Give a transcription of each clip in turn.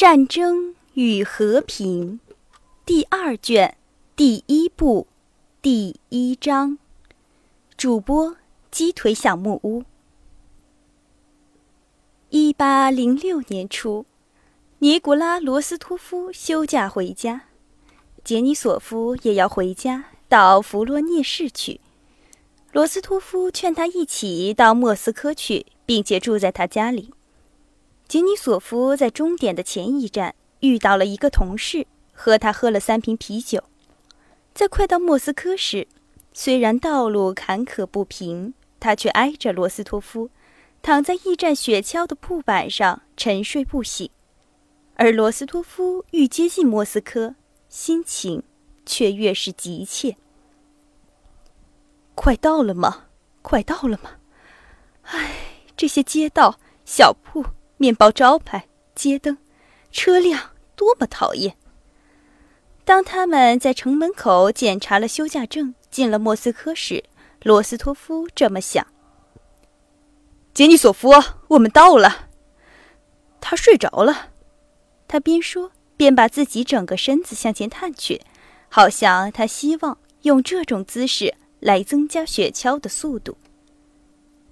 战争与和平》第二卷第一部第一章。主播：鸡腿小木屋。一八零六年初，尼古拉·罗斯托夫休假回家，杰尼索夫也要回家，到弗罗涅市去。罗斯托夫劝他一起到莫斯科去，并且住在他家里。杰尼索夫在终点的前一站遇到了一个同事，和他喝了三瓶啤酒。在快到莫斯科时，虽然道路坎坷不平，他却挨着罗斯托夫。躺在驿站雪橇的铺板上沉睡不醒，而罗斯托夫愈接近莫斯科，心情却越是急切。快到了吗？快到了吗？唉，这些街道、小铺、面包招牌、街灯、车辆，多么讨厌！当他们在城门口检查了休假证，进了莫斯科时，罗斯托夫这么想。杰尼索夫，我们到了。他睡着了，他边说边把自己整个身子向前探去，好像他希望用这种姿势来增加雪橇的速度。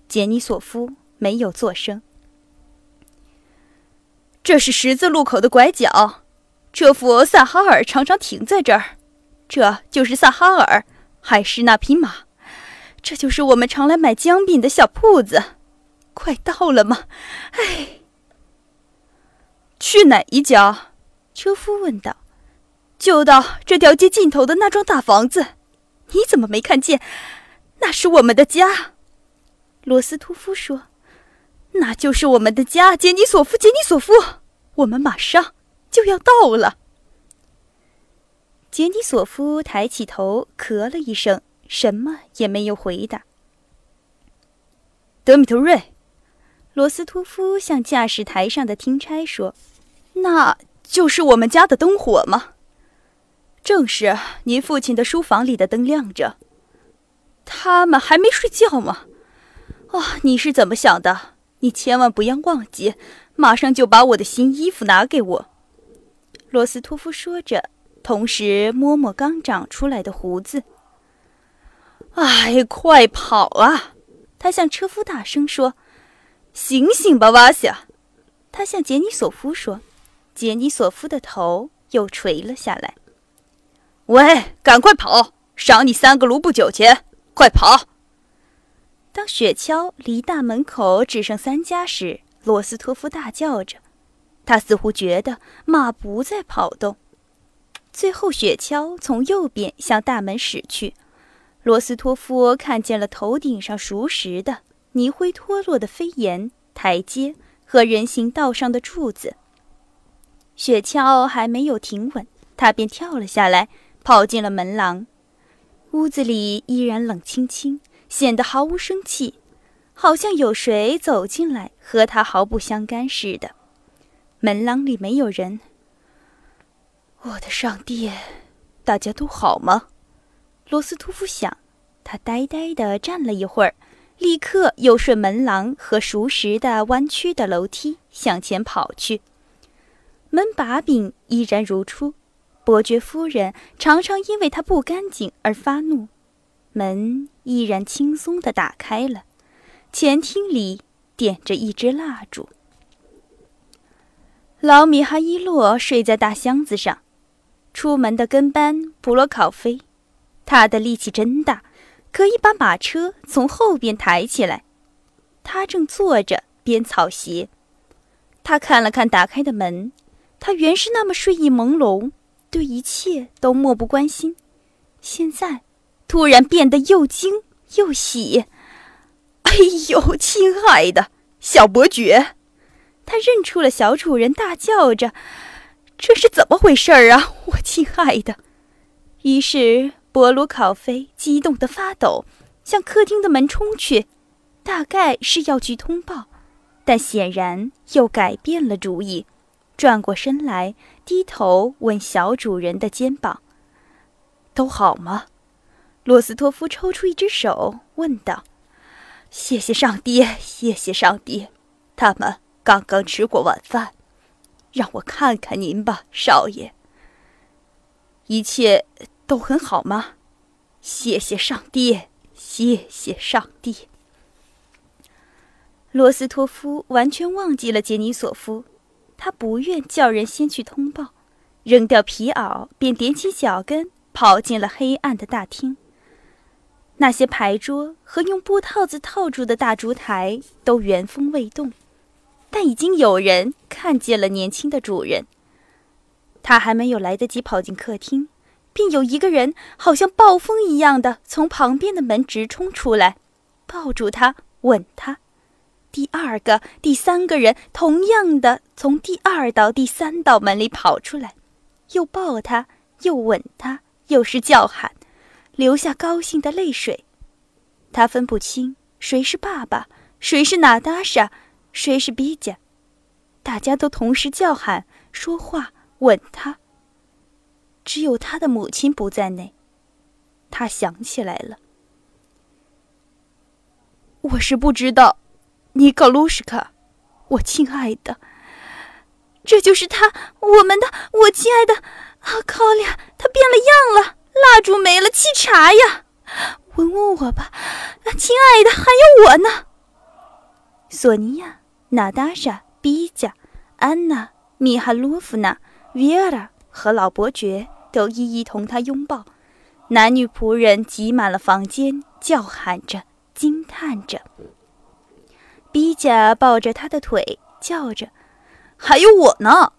杰尼索夫没有作声。这是十字路口的拐角，车夫萨哈尔常常停在这儿。这就是萨哈尔，还是那匹马？这就是我们常来买姜饼的小铺子。快到了吗？哎，去哪一家？车夫问道。就到这条街尽头的那幢大房子。你怎么没看见？那是我们的家。罗斯托夫说：“那就是我们的家，杰尼索夫，杰尼索夫。我们马上就要到了。”杰尼索夫抬起头，咳了一声，什么也没有回答。德米特瑞。罗斯托夫向驾驶台上的听差说：“那就是我们家的灯火吗？”“正是，您父亲的书房里的灯亮着。”“他们还没睡觉吗？”“啊，你是怎么想的？你千万不要忘记，马上就把我的新衣服拿给我。”罗斯托夫说着，同时摸摸刚长出来的胡子。“哎，快跑啊！”他向车夫大声说。醒醒吧，瓦夏！他向杰尼索夫说。杰尼索夫的头又垂了下来。喂，赶快跑！赏你三个卢布酒钱！快跑！当雪橇离大门口只剩三家时，罗斯托夫大叫着。他似乎觉得马不再跑动。最后，雪橇从右边向大门驶去。罗斯托夫看见了头顶上熟识的。泥灰脱落的飞檐、台阶和人行道上的柱子。雪橇还没有停稳，他便跳了下来，跑进了门廊。屋子里依然冷清清，显得毫无生气，好像有谁走进来和他毫不相干似的。门廊里没有人。我的上帝，大家都好吗？罗斯托夫想。他呆呆地站了一会儿。立刻又顺门廊和熟识的弯曲的楼梯向前跑去。门把柄依然如初，伯爵夫人常常因为它不干净而发怒。门依然轻松地打开了，前厅里点着一支蜡烛。老米哈伊洛睡在大箱子上，出门的跟班普罗考菲，他的力气真大。可以把马车从后边抬起来。他正坐着编草鞋。他看了看打开的门，他原是那么睡意朦胧，对一切都漠不关心。现在，突然变得又惊又喜。哎呦，亲爱的小伯爵！他认出了小主人，大叫着：“这是怎么回事儿啊，我亲爱的！”于是。博鲁考菲激动的发抖，向客厅的门冲去，大概是要去通报，但显然又改变了主意，转过身来，低头吻小主人的肩膀。“都好吗？”罗斯托夫抽出一只手，问道。“谢谢上帝，谢谢上帝，他们刚刚吃过晚饭。”让我看看您吧，少爷。一切都很好吗？谢谢上帝，谢谢上帝。罗斯托夫完全忘记了杰尼索夫，他不愿叫人先去通报，扔掉皮袄，便踮起脚跟跑进了黑暗的大厅。那些牌桌和用布套子套住的大烛台都原封未动，但已经有人看见了年轻的主人。他还没有来得及跑进客厅，便有一个人好像暴风一样的从旁边的门直冲出来，抱住他，吻他。第二个、第三个人同样的从第二道、第三道门里跑出来，又抱他，又吻他，又是叫喊，流下高兴的泪水。他分不清谁是爸爸，谁是娜达莎，谁是比加。大家都同时叫喊、说话、吻他。只有他的母亲不在内。他想起来了，我是不知道。尼克卢什卡，我亲爱的，这就是他，我们的，我亲爱的，啊，考利亚，他变了样了，蜡烛没了，沏茶呀，吻吻我吧，啊，亲爱的，还有我呢。索尼娅、娜达莎、比加、安娜、米哈洛夫娜、维尔拉和老伯爵都一一同他拥抱，男女仆人挤满了房间，叫喊着，惊叹着。比贾抱着他的腿，叫着：“还有我呢！”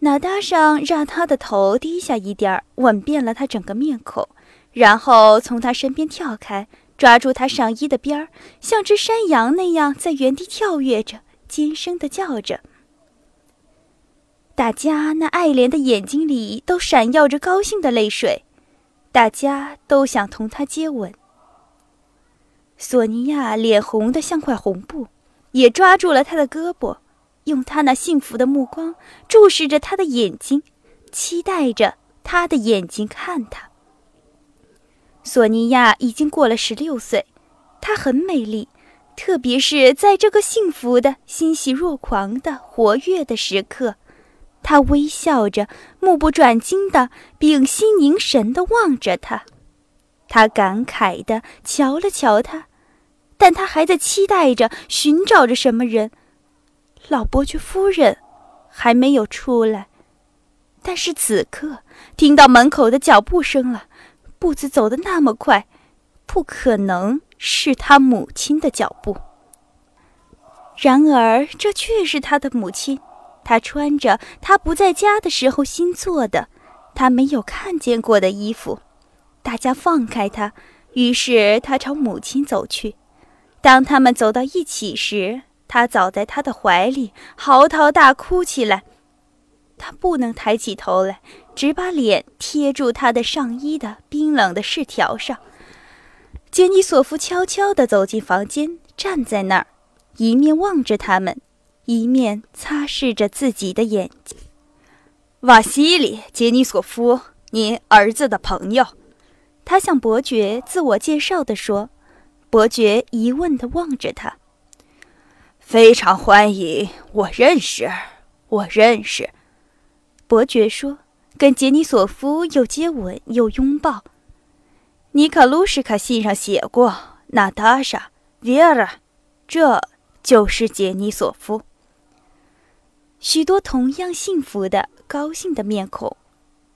娜搭上让他的头低下一点儿，吻遍了他整个面孔，然后从他身边跳开，抓住他上衣的边儿，像只山羊那样在原地跳跃着，尖声的叫着。大家那爱怜的眼睛里都闪耀着高兴的泪水，大家都想同他接吻。索尼娅脸红得像块红布，也抓住了他的胳膊，用他那幸福的目光注视着他的眼睛，期待着他的眼睛看他。索尼娅已经过了十六岁，她很美丽，特别是在这个幸福的、欣喜若狂的、活跃的时刻，她微笑着，目不转睛的、屏息凝神的望着他。他感慨的瞧了瞧他。但他还在期待着，寻找着什么人。老伯爵夫人还没有出来，但是此刻听到门口的脚步声了，步子走得那么快，不可能是他母亲的脚步。然而，这却是他的母亲。她穿着他不在家的时候新做的，他没有看见过的衣服。大家放开他，于是他朝母亲走去。当他们走到一起时，他早在他的怀里嚎啕大哭起来。他不能抬起头来，只把脸贴住他的上衣的冰冷的饰条上。杰尼索夫悄悄地走进房间，站在那儿，一面望着他们，一面擦拭着自己的眼睛。瓦西里·杰尼索夫，您儿子的朋友，他向伯爵自我介绍地说。伯爵疑问地望着他。非常欢迎，我认识，我认识。伯爵说，跟杰尼索夫又接吻又拥抱。尼卡卢什卡信上写过，娜塔莎、维尔拉，这就是杰尼索夫。许多同样幸福的、高兴的面孔，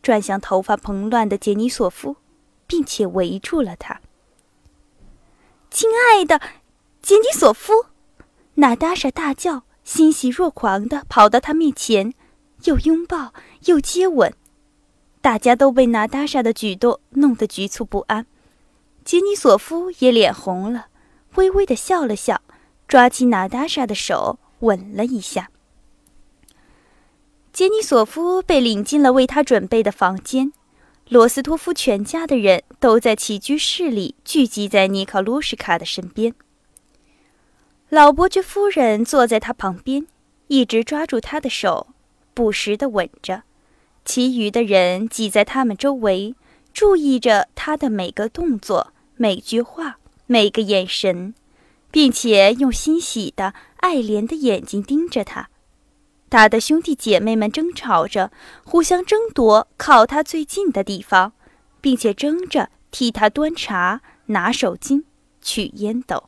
转向头发蓬乱的杰尼索夫，并且围住了他。亲爱的杰尼索夫，娜达莎大叫，欣喜若狂地跑到他面前，又拥抱又接吻。大家都被娜达莎的举动弄得局促不安。杰尼索夫也脸红了，微微地笑了笑，抓起娜达莎的手吻了一下。杰尼索夫被领进了为他准备的房间。罗斯托夫全家的人都在起居室里聚集在尼考卢什卡的身边。老伯爵夫人坐在他旁边，一直抓住他的手，不时地吻着。其余的人挤在他们周围，注意着他的每个动作、每句话、每个眼神，并且用欣喜的、爱怜的眼睛盯着他。他的兄弟姐妹们争吵着，互相争夺靠他最近的地方，并且争着替他端茶、拿手巾、取烟斗。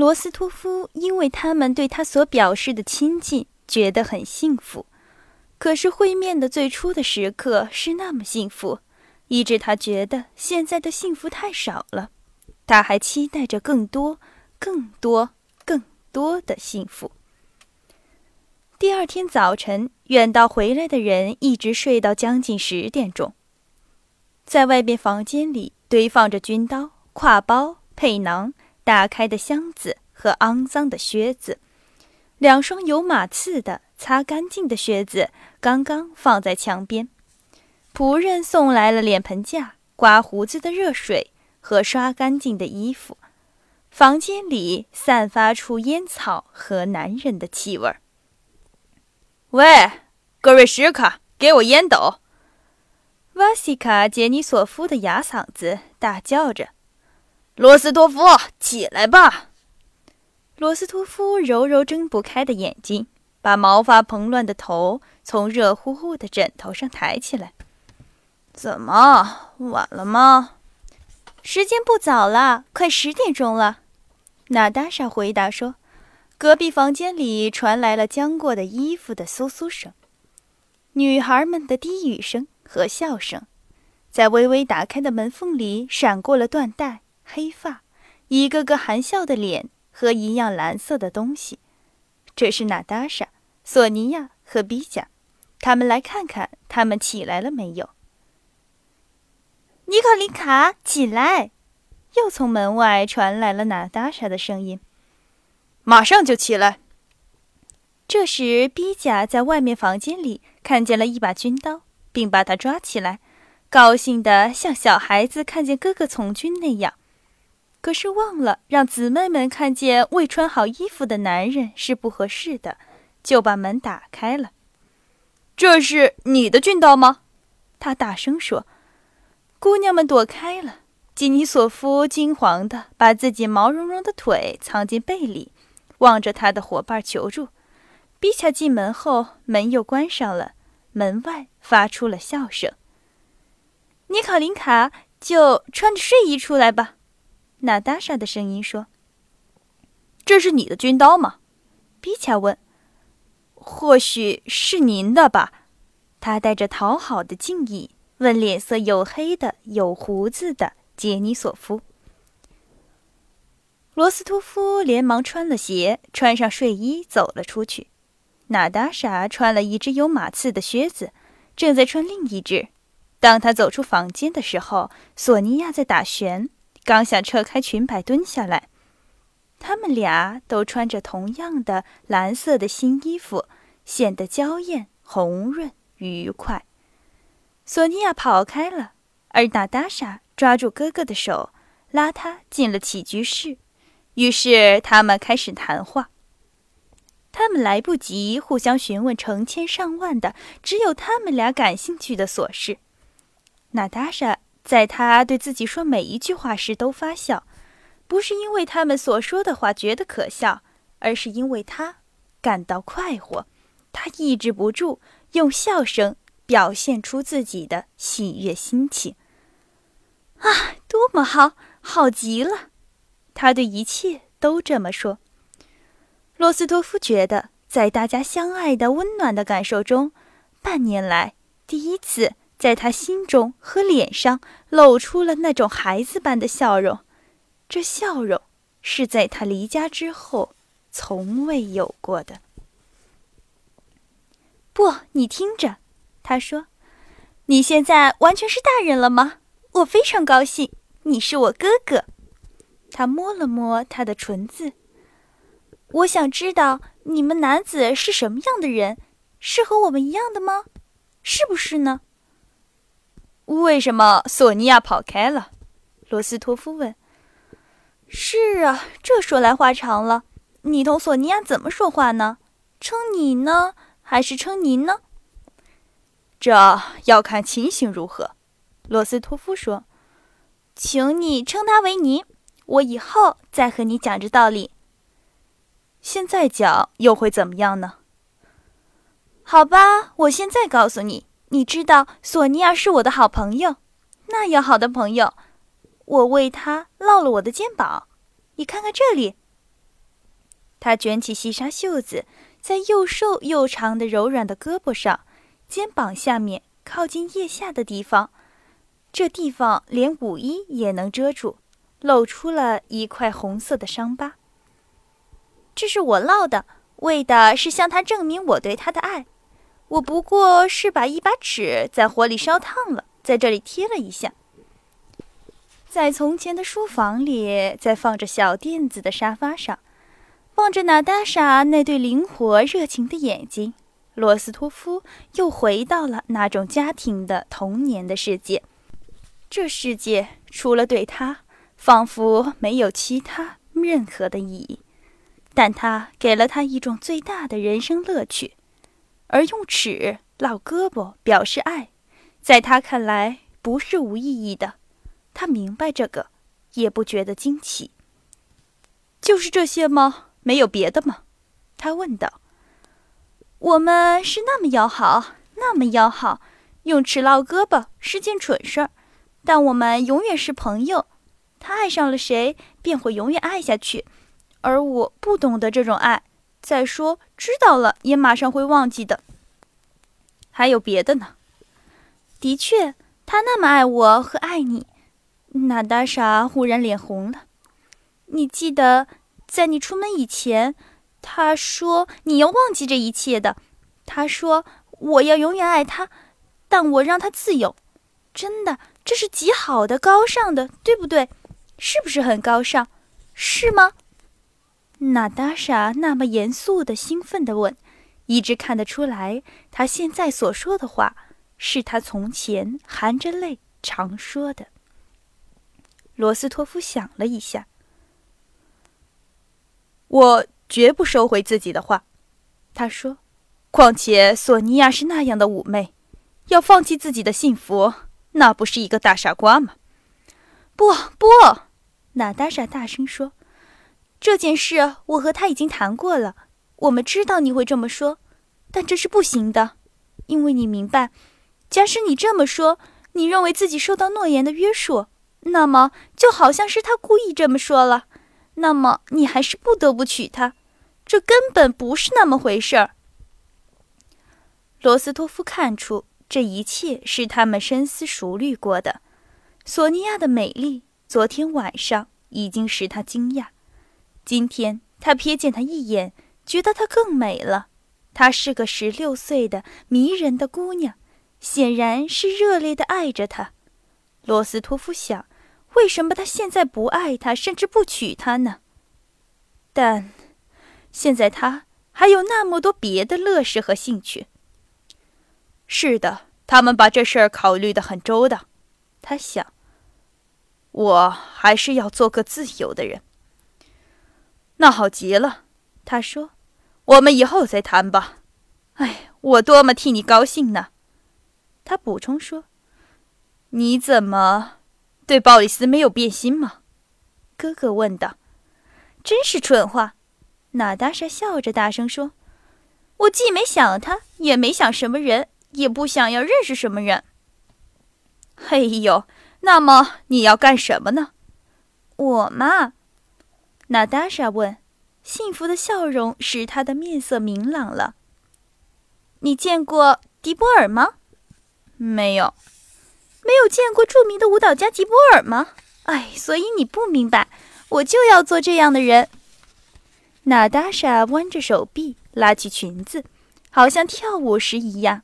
罗斯托夫因为他们对他所表示的亲近，觉得很幸福。可是会面的最初的时刻是那么幸福，以致他觉得现在的幸福太少了。他还期待着更多、更多、更多的幸福。第二天早晨，远道回来的人一直睡到将近十点钟。在外边房间里堆放着军刀、挎包、配囊。打开的箱子和肮脏的靴子，两双有马刺的、擦干净的靴子刚刚放在墙边。仆人送来了脸盆架、刮胡子的热水和刷干净的衣服。房间里散发出烟草和男人的气味。喂，各位食客，给我烟斗！瓦西卡·杰尼索夫的哑嗓子大叫着。罗斯托夫，起来吧！罗斯托夫揉揉睁不开的眼睛，把毛发蓬乱的头从热乎乎的枕头上抬起来。怎么，晚了吗？时间不早了，快十点钟了。娜达莎回答说。隔壁房间里传来了将过的衣服的簌簌声，女孩们的低语声和笑声，在微微打开的门缝里闪过了缎带。黑发，一个个含笑的脸和一样蓝色的东西。这是娜达莎、索尼娅和比贾，他们来看看他们起来了没有。尼可琳卡，起来！又从门外传来了娜达莎的声音：“马上就起来。”这时，比贾在外面房间里看见了一把军刀，并把它抓起来，高兴的像小孩子看见哥哥从军那样。可是忘了让姊妹们看见未穿好衣服的男人是不合适的，就把门打开了。这是你的俊道吗？他大声说。姑娘们躲开了。基尼索夫惊惶地把自己毛茸茸的腿藏进被里，望着他的伙伴求助。比恰进门后，门又关上了。门外发出了笑声。尼考林卡，就穿着睡衣出来吧。娜达莎的声音说：“这是你的军刀吗？”比恰问。“或许是您的吧。”他带着讨好的敬意问脸色黝黑的、有胡子的杰尼索夫。罗斯托夫连忙穿了鞋，穿上睡衣走了出去。娜达莎穿了一只有马刺的靴子，正在穿另一只。当他走出房间的时候，索尼娅在打旋。刚想撤开裙摆蹲下来，他们俩都穿着同样的蓝色的新衣服，显得娇艳、红润、愉快。索尼娅跑开了，而娜达莎抓住哥哥的手，拉他进了起居室。于是他们开始谈话。他们来不及互相询问成千上万的只有他们俩感兴趣的琐事。娜达莎。在他对自己说每一句话时都发笑，不是因为他们所说的话觉得可笑，而是因为他感到快活。他抑制不住用笑声表现出自己的喜悦心情。啊，多么好，好极了！他对一切都这么说。罗斯托夫觉得，在大家相爱的温暖的感受中，半年来第一次。在他心中和脸上露出了那种孩子般的笑容，这笑容是在他离家之后从未有过的。不，你听着，他说：“你现在完全是大人了吗？我非常高兴，你是我哥哥。”他摸了摸他的唇子。我想知道你们男子是什么样的人，是和我们一样的吗？是不是呢？为什么索尼娅跑开了？罗斯托夫问。是啊，这说来话长了。你同索尼娅怎么说话呢？称你呢，还是称您呢？这要看情形如何。罗斯托夫说：“请你称他为您，我以后再和你讲这道理。现在讲又会怎么样呢？”好吧，我现在告诉你，你知道索尼娅是我的好朋友，那样好的朋友，我为她烙了我的肩膀。你看看这里。他卷起细纱袖子，在又瘦又长的柔软的胳膊上、肩膀下面靠近腋下的地方，这地方连舞衣也能遮住，露出了一块红色的伤疤。这是我烙的，为的是向他证明我对他的爱。我不过是把一把尺在火里烧烫了，在这里贴了一下。在从前的书房里，在放着小垫子的沙发上。望着娜达莎那对灵活热情的眼睛，罗斯托夫又回到了那种家庭的童年的世界。这世界除了对他，仿佛没有其他任何的意义。但他给了他一种最大的人生乐趣，而用尺烙胳膊表示爱，在他看来不是无意义的。他明白这个，也不觉得惊奇。就是这些吗？没有别的吗？他问道。我们是那么要好，那么要好，用尺烙胳膊是件蠢事儿，但我们永远是朋友。他爱上了谁，便会永远爱下去，而我不懂得这种爱。再说，知道了也马上会忘记的。还有别的呢？的确，他那么爱我和爱你。娜达莎忽然脸红了。你记得？在你出门以前，他说你要忘记这一切的。他说我要永远爱他，但我让他自由。真的，这是极好的、高尚的，对不对？是不是很高尚？是吗？娜达莎那么严肃的、兴奋的问，一直看得出来，他现在所说的话是他从前含着泪常说的。罗斯托夫想了一下。我绝不收回自己的话，他说。况且索尼娅是那样的妩媚，要放弃自己的幸福，那不是一个大傻瓜吗？不不，娜达莎大声说：“这件事我和他已经谈过了。我们知道你会这么说，但这是不行的，因为你明白，假使你这么说，你认为自己受到诺言的约束，那么就好像是他故意这么说了。”那么你还是不得不娶她，这根本不是那么回事儿。罗斯托夫看出这一切是他们深思熟虑过的。索尼娅的美丽，昨天晚上已经使他惊讶，今天他瞥见她一眼，觉得她更美了。她是个十六岁的迷人的姑娘，显然是热烈的爱着他。罗斯托夫想。为什么他现在不爱她，甚至不娶她呢？但现在他还有那么多别的乐事和兴趣。是的，他们把这事儿考虑得很周到。他想，我还是要做个自由的人。那好极了，他说：“我们以后再谈吧。”哎，我多么替你高兴呢！他补充说：“你怎么？”对鲍里斯没有变心吗？哥哥问道。真是蠢话！娜达莎笑着大声说：“我既没想他，也没想什么人，也不想要认识什么人。”嘿呦，那么你要干什么呢？我嘛？娜达莎问。幸福的笑容使她的面色明朗了。你见过迪波尔吗？没有。没有见过著名的舞蹈家吉波尔吗？哎，所以你不明白，我就要做这样的人。娜达莎弯着手臂，拉起裙子，好像跳舞时一样。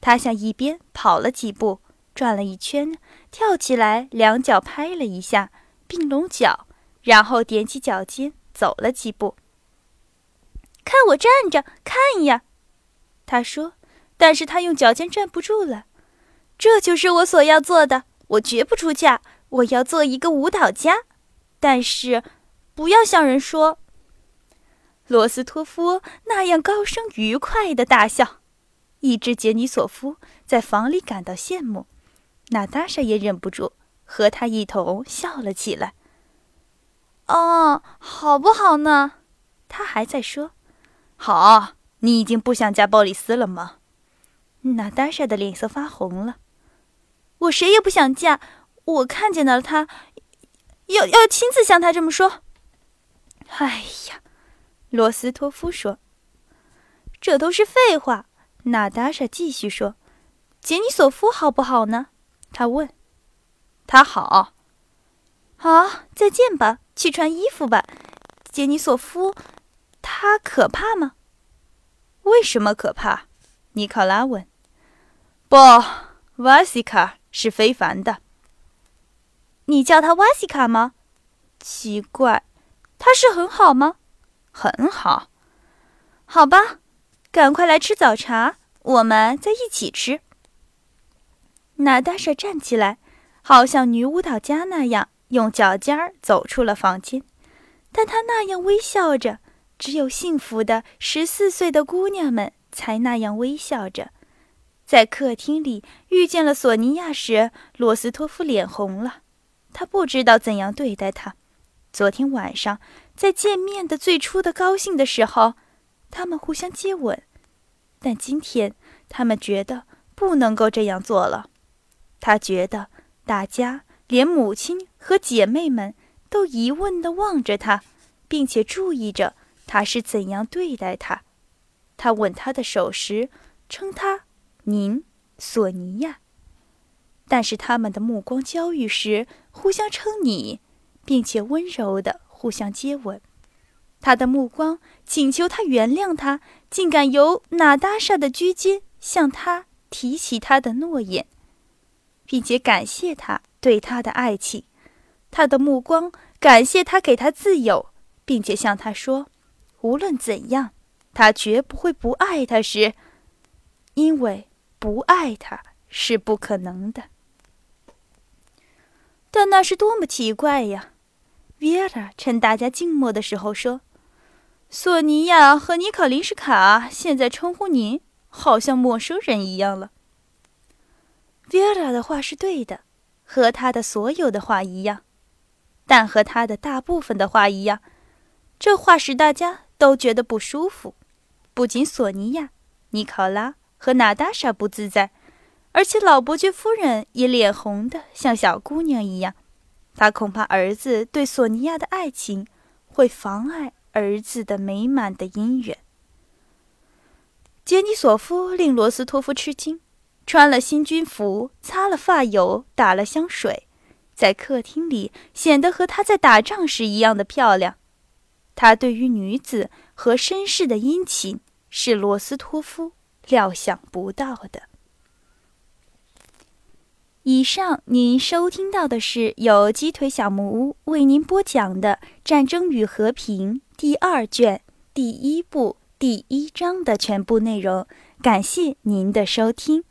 她向一边跑了几步，转了一圈，跳起来，两脚拍了一下，并拢脚，然后踮起脚尖走了几步。看我站着，看呀，他说。但是他用脚尖站不住了。这就是我所要做的。我绝不出嫁。我要做一个舞蹈家，但是不要向人说。罗斯托夫那样高声愉快的大笑，一只杰尼索夫在房里感到羡慕。娜塔莎也忍不住和他一同笑了起来。哦，好不好呢？他还在说：“好，你已经不想嫁鲍里斯了吗？娜达莎的脸色发红了。我谁也不想嫁，我看见了他，要要亲自向他这么说。哎呀，罗斯托夫说：“这都是废话。”娜达莎继续说：“杰尼索夫好不好呢？”他问。他好。好，再见吧，去穿衣服吧。杰尼索夫，他可怕吗？为什么可怕？尼考拉问。不，瓦西卡是非凡的。你叫他瓦西卡吗？奇怪，他是很好吗？很好。好吧，赶快来吃早茶，我们再一起吃。娜达莎站起来，好像女舞蹈家那样，用脚尖儿走出了房间。但他那样微笑着，只有幸福的十四岁的姑娘们才那样微笑着。在客厅里遇见了索尼娅时，罗斯托夫脸红了。他不知道怎样对待她。昨天晚上在见面的最初的高兴的时候，他们互相接吻，但今天他们觉得不能够这样做了。他觉得大家，连母亲和姐妹们，都疑问地望着他，并且注意着他是怎样对待他。他吻她的手时，称他。您，索尼娅。但是他们的目光交遇时，互相称你，并且温柔地互相接吻。他的目光请求他原谅他，竟敢由娜达莎的居间向他提起他的诺言，并且感谢他对他的爱情。他的目光感谢他给他自由，并且向他说，无论怎样，他绝不会不爱他时，因为。不爱他是不可能的，但那是多么奇怪呀！维拉趁大家静默的时候说：“索尼娅和尼考林什卡现在称呼您，好像陌生人一样了。”维拉的话是对的，和他的所有的话一样，但和他的大部分的话一样，这话使大家都觉得不舒服。不仅索尼娅、尼考拉。和娜达莎不自在，而且老伯爵夫人也脸红的像小姑娘一样。她恐怕儿子对索尼娅的爱情会妨碍儿子的美满的姻缘。杰尼索夫令罗斯托夫吃惊，穿了新军服，擦了发油，打了香水，在客厅里显得和他在打仗时一样的漂亮。他对于女子和绅士的殷勤是罗斯托夫。料想不到的。以上您收听到的是由鸡腿小木屋为您播讲的《战争与和平》第二卷第一部第一章的全部内容。感谢您的收听。